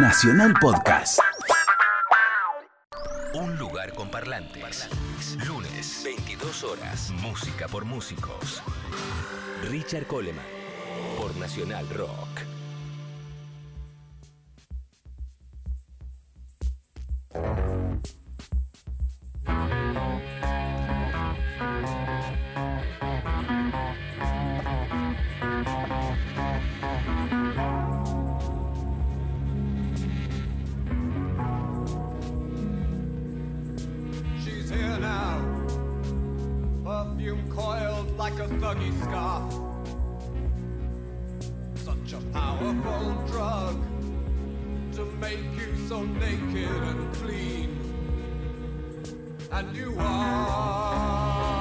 Nacional Podcast. Un lugar con parlantes. Lunes, 22 horas. Música por músicos. Richard Coleman. Por Nacional Rock. Like a thuggy scarf. Such a powerful drug to make you so naked and clean. And you are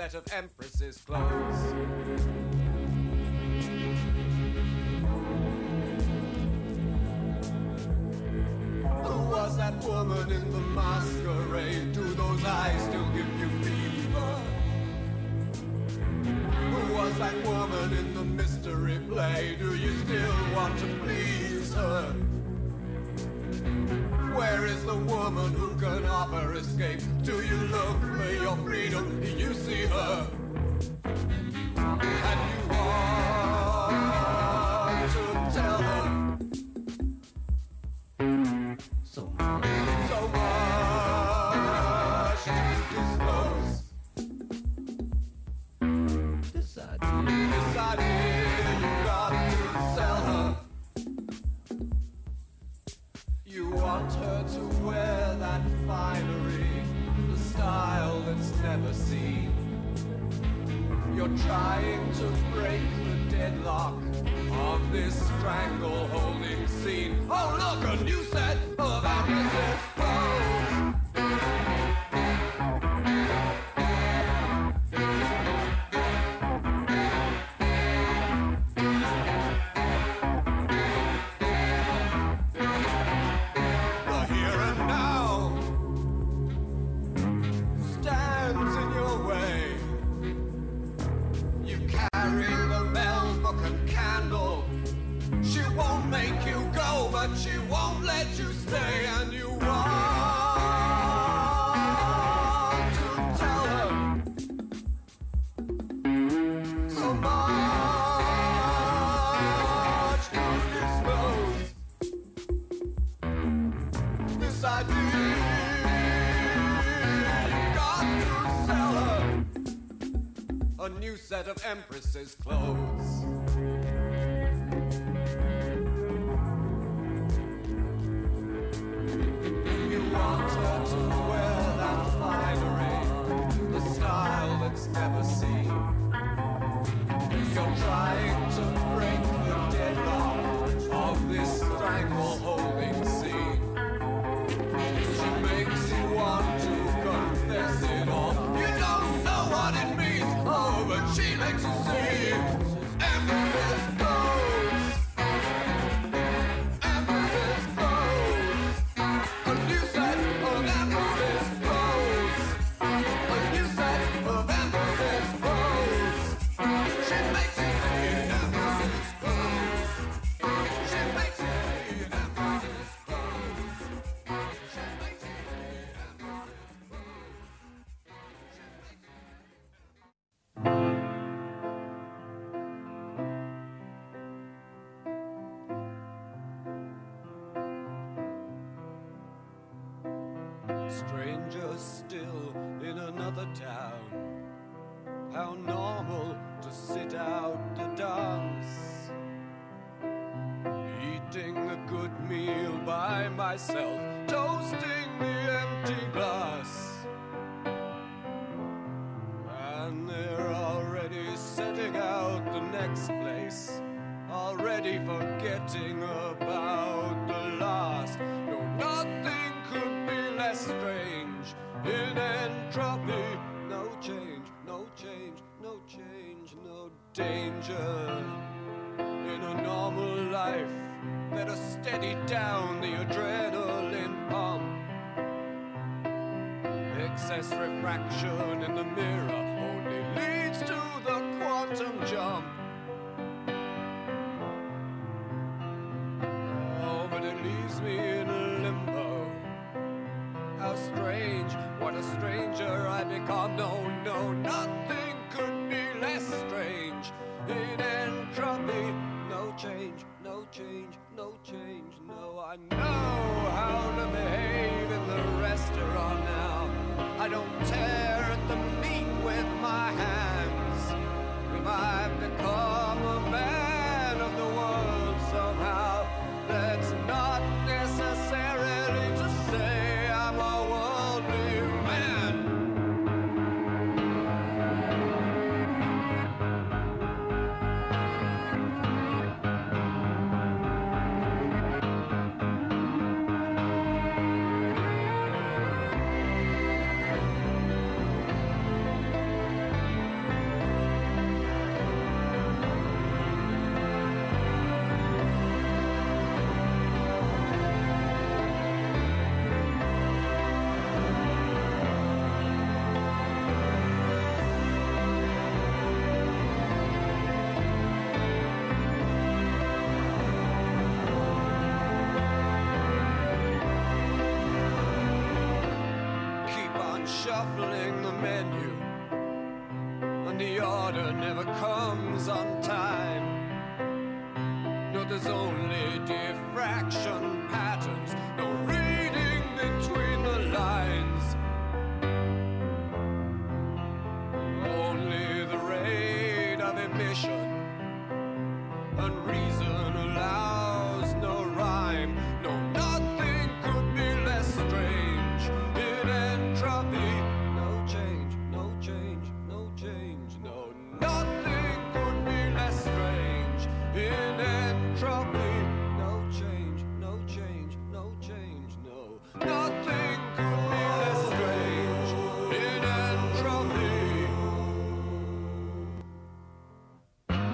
set of Empress's clothes. Who was that woman in the masquerade? Do those eyes still give you fever? Who was that woman in the mystery play? Do you still want to please her? Is the woman who can offer escape? Do you look for your freedom? Do you see her? A new set of Empress's clothes. Strangers still in another town. How normal to sit out the dance. Eating a good meal by myself, toasting the empty glass. danger in a normal life. Better steady down the adrenaline pump. Excess refraction in the mirror shuffling the men.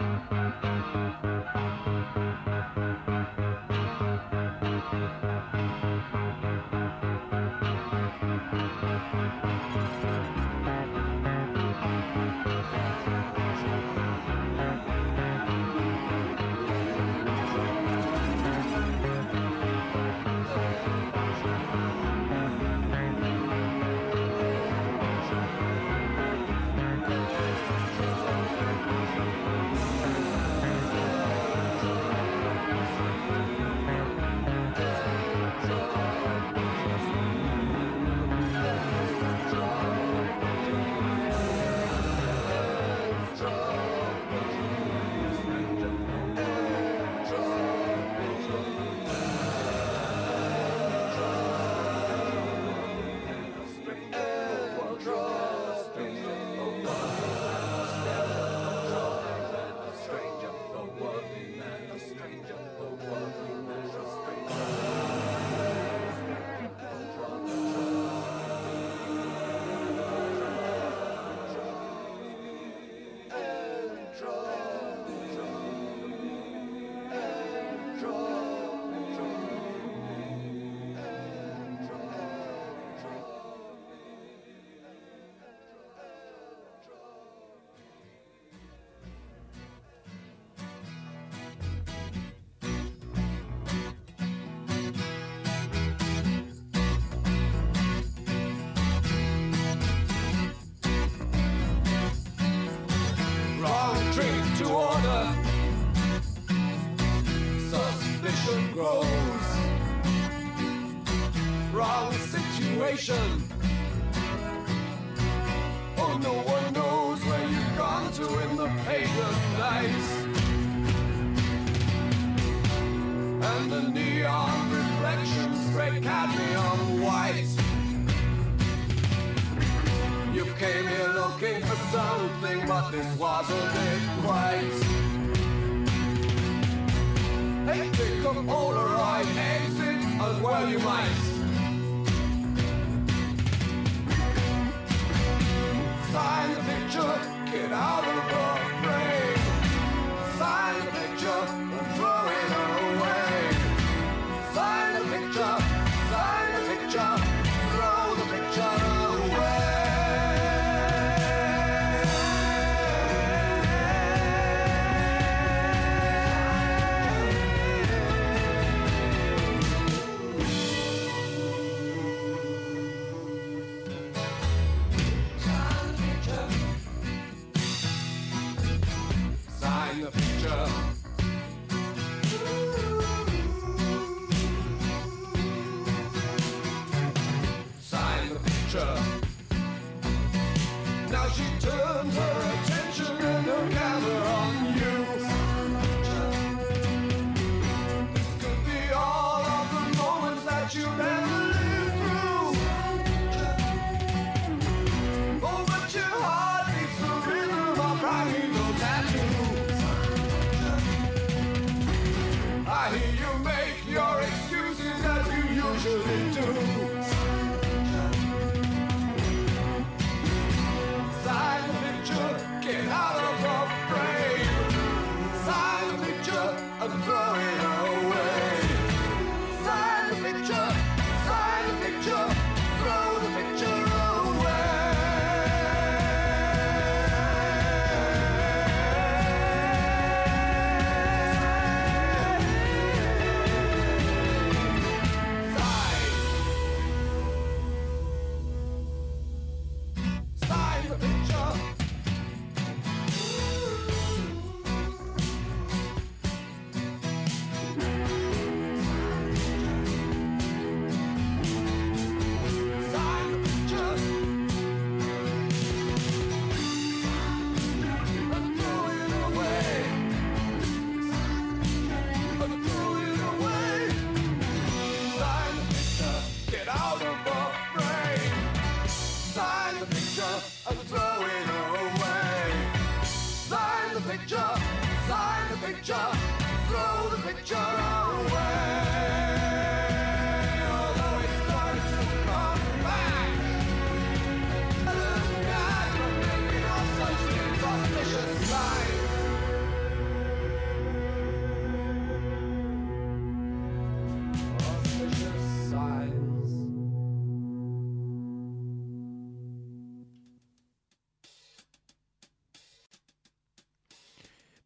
Thank you. desperation. Oh, no one knows where you've gone to in the paradise. And the neon reflections spray cadmium white. You came here looking for something, but this wasn't it quite. Hey, take a Polaroid exit as well you might. sign the picture, get out of the frame. Now she turns her attention and her camera on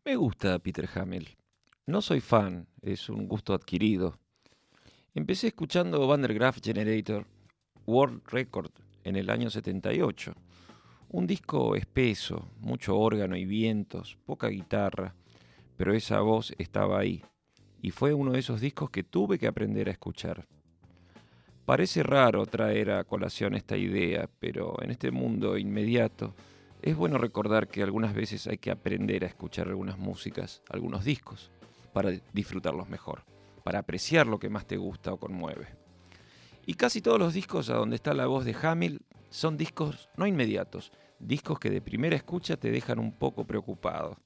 Me gusta Peter Hamill. No soy fan, es un gusto adquirido. Empecé escuchando Vandergraaf Generator World Record en el año 78. Un disco espeso, mucho órgano y vientos, poca guitarra, pero esa voz estaba ahí, y fue uno de esos discos que tuve que aprender a escuchar. Parece raro traer a colación esta idea, pero en este mundo inmediato es bueno recordar que algunas veces hay que aprender a escuchar algunas músicas, algunos discos, para disfrutarlos mejor, para apreciar lo que más te gusta o conmueve. Y casi todos los discos a donde está la voz de Hamill son discos no inmediatos, discos que de primera escucha te dejan un poco preocupado.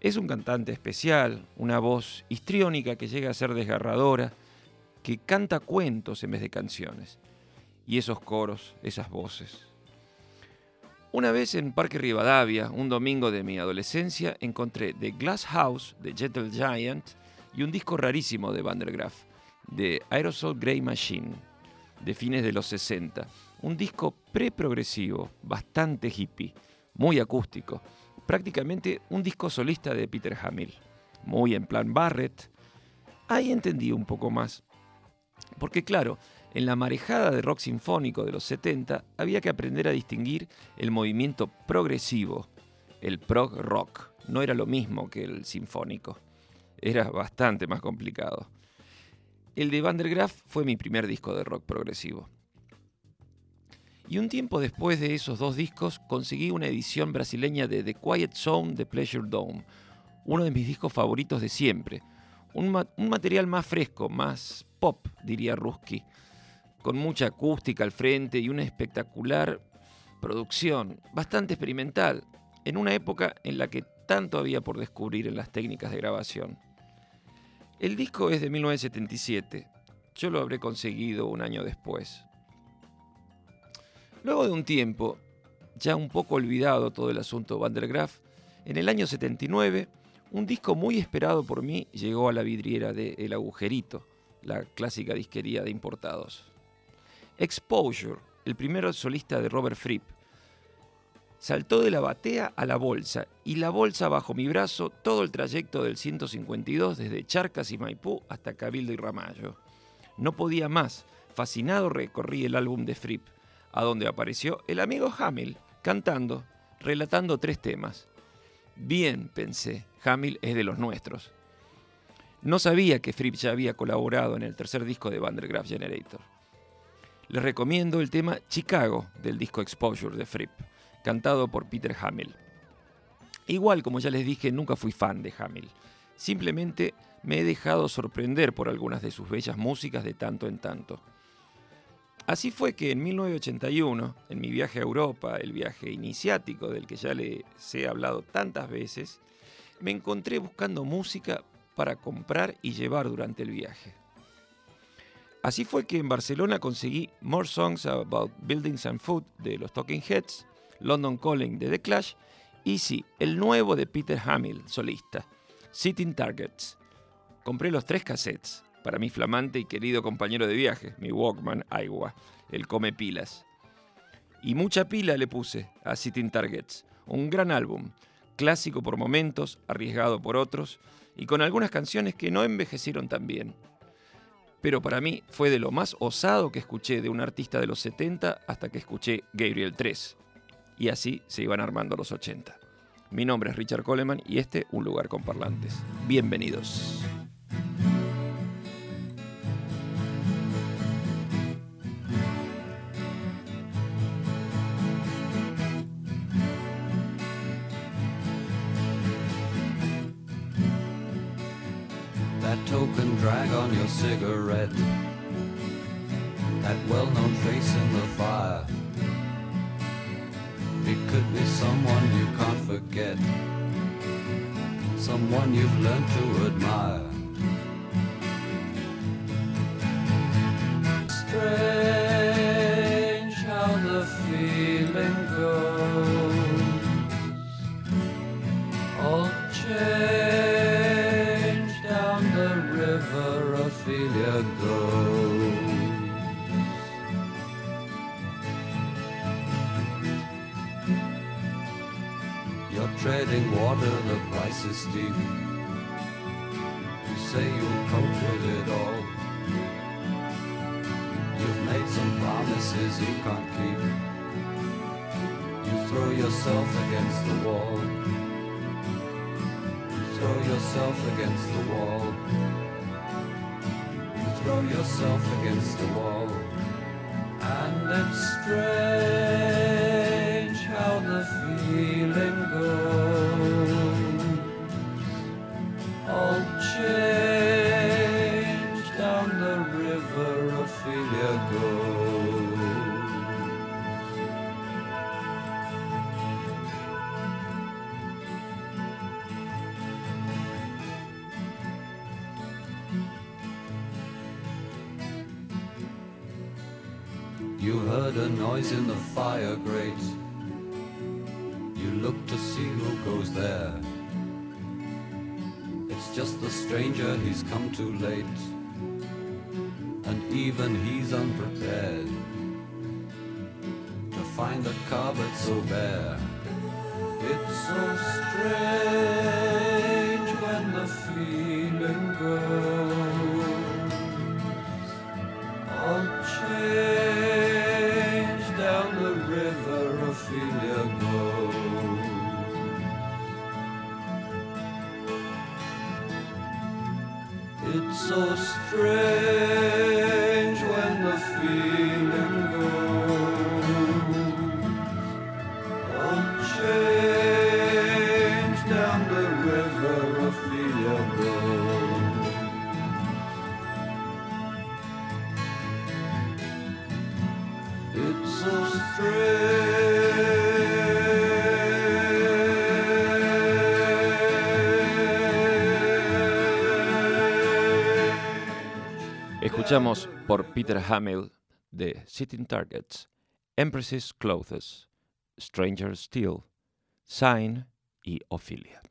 Es un cantante especial, una voz histriónica que llega a ser desgarradora, que canta cuentos en vez de canciones. Y esos coros, esas voces. Una vez en Parque Rivadavia, un domingo de mi adolescencia, encontré The Glass House de Gentle Giant y un disco rarísimo de Vandergraaf, de Aerosol Grey Machine, de fines de los 60. Un disco pre-progresivo, bastante hippie, muy acústico, prácticamente un disco solista de Peter Hamill, muy en plan Barrett. Ahí entendí un poco más. Porque claro, en la marejada de rock sinfónico de los 70 había que aprender a distinguir el movimiento progresivo. El prog rock no era lo mismo que el sinfónico. Era bastante más complicado. El de Vandergraaf fue mi primer disco de rock progresivo. Y un tiempo después de esos dos discos conseguí una edición brasileña de The Quiet Zone de Pleasure Dome, uno de mis discos favoritos de siempre. Un material más fresco, más pop, diría Ruski, con mucha acústica al frente y una espectacular producción, bastante experimental, en una época en la que tanto había por descubrir en las técnicas de grabación. El disco es de 1977, yo lo habré conseguido un año después. Luego de un tiempo, ya un poco olvidado todo el asunto Vandergraaf, en el año 79, un disco muy esperado por mí llegó a la vidriera de El Agujerito, la clásica disquería de importados. Exposure, el primer solista de Robert Fripp, saltó de la batea a la bolsa y la bolsa bajo mi brazo todo el trayecto del 152 desde Charcas y Maipú hasta Cabildo y Ramallo. No podía más, fascinado recorrí el álbum de Fripp, a donde apareció el amigo Hamill cantando, relatando tres temas. Bien, pensé, Hamill es de los nuestros. No sabía que Fripp ya había colaborado en el tercer disco de Vandergraaf Generator. Les recomiendo el tema Chicago del disco Exposure de Fripp, cantado por Peter Hamill. Igual, como ya les dije, nunca fui fan de Hamill. Simplemente me he dejado sorprender por algunas de sus bellas músicas de tanto en tanto. Así fue que en 1981, en mi viaje a Europa, el viaje iniciático del que ya les he hablado tantas veces, me encontré buscando música para comprar y llevar durante el viaje. Así fue que en Barcelona conseguí More Songs About Buildings and Food de los Talking Heads, London Calling de The Clash y sí, el nuevo de Peter Hamill, solista, Sitting Targets. Compré los tres cassettes para mi flamante y querido compañero de viaje, mi Walkman Aiwa, el come pilas. Y mucha pila le puse a Sitting Targets, un gran álbum, clásico por momentos, arriesgado por otros, y con algunas canciones que no envejecieron tan bien. Pero para mí fue de lo más osado que escuché de un artista de los 70 hasta que escuché Gabriel 3. Y así se iban armando los 80. Mi nombre es Richard Coleman y este Un lugar con parlantes. Bienvenidos. Token drag on your cigarette. That well known face in the fire. It could be someone you can't forget. Someone you've learned to admire. Strange how the feeling goes. All change the price. You say you'll cope with it all. You've made some promises you can't keep. You throw yourself against the wall. You throw yourself against the wall. You throw yourself against the wall. And it's strange It's just the stranger, he's come too late. And even he's unprepared to find the cupboard so bare. It's so strange when the feeling goes. Escuchamos por Peter Hamill de Sitting Targets, Empress's Clothes, Stranger Still, Sign y Ophelia.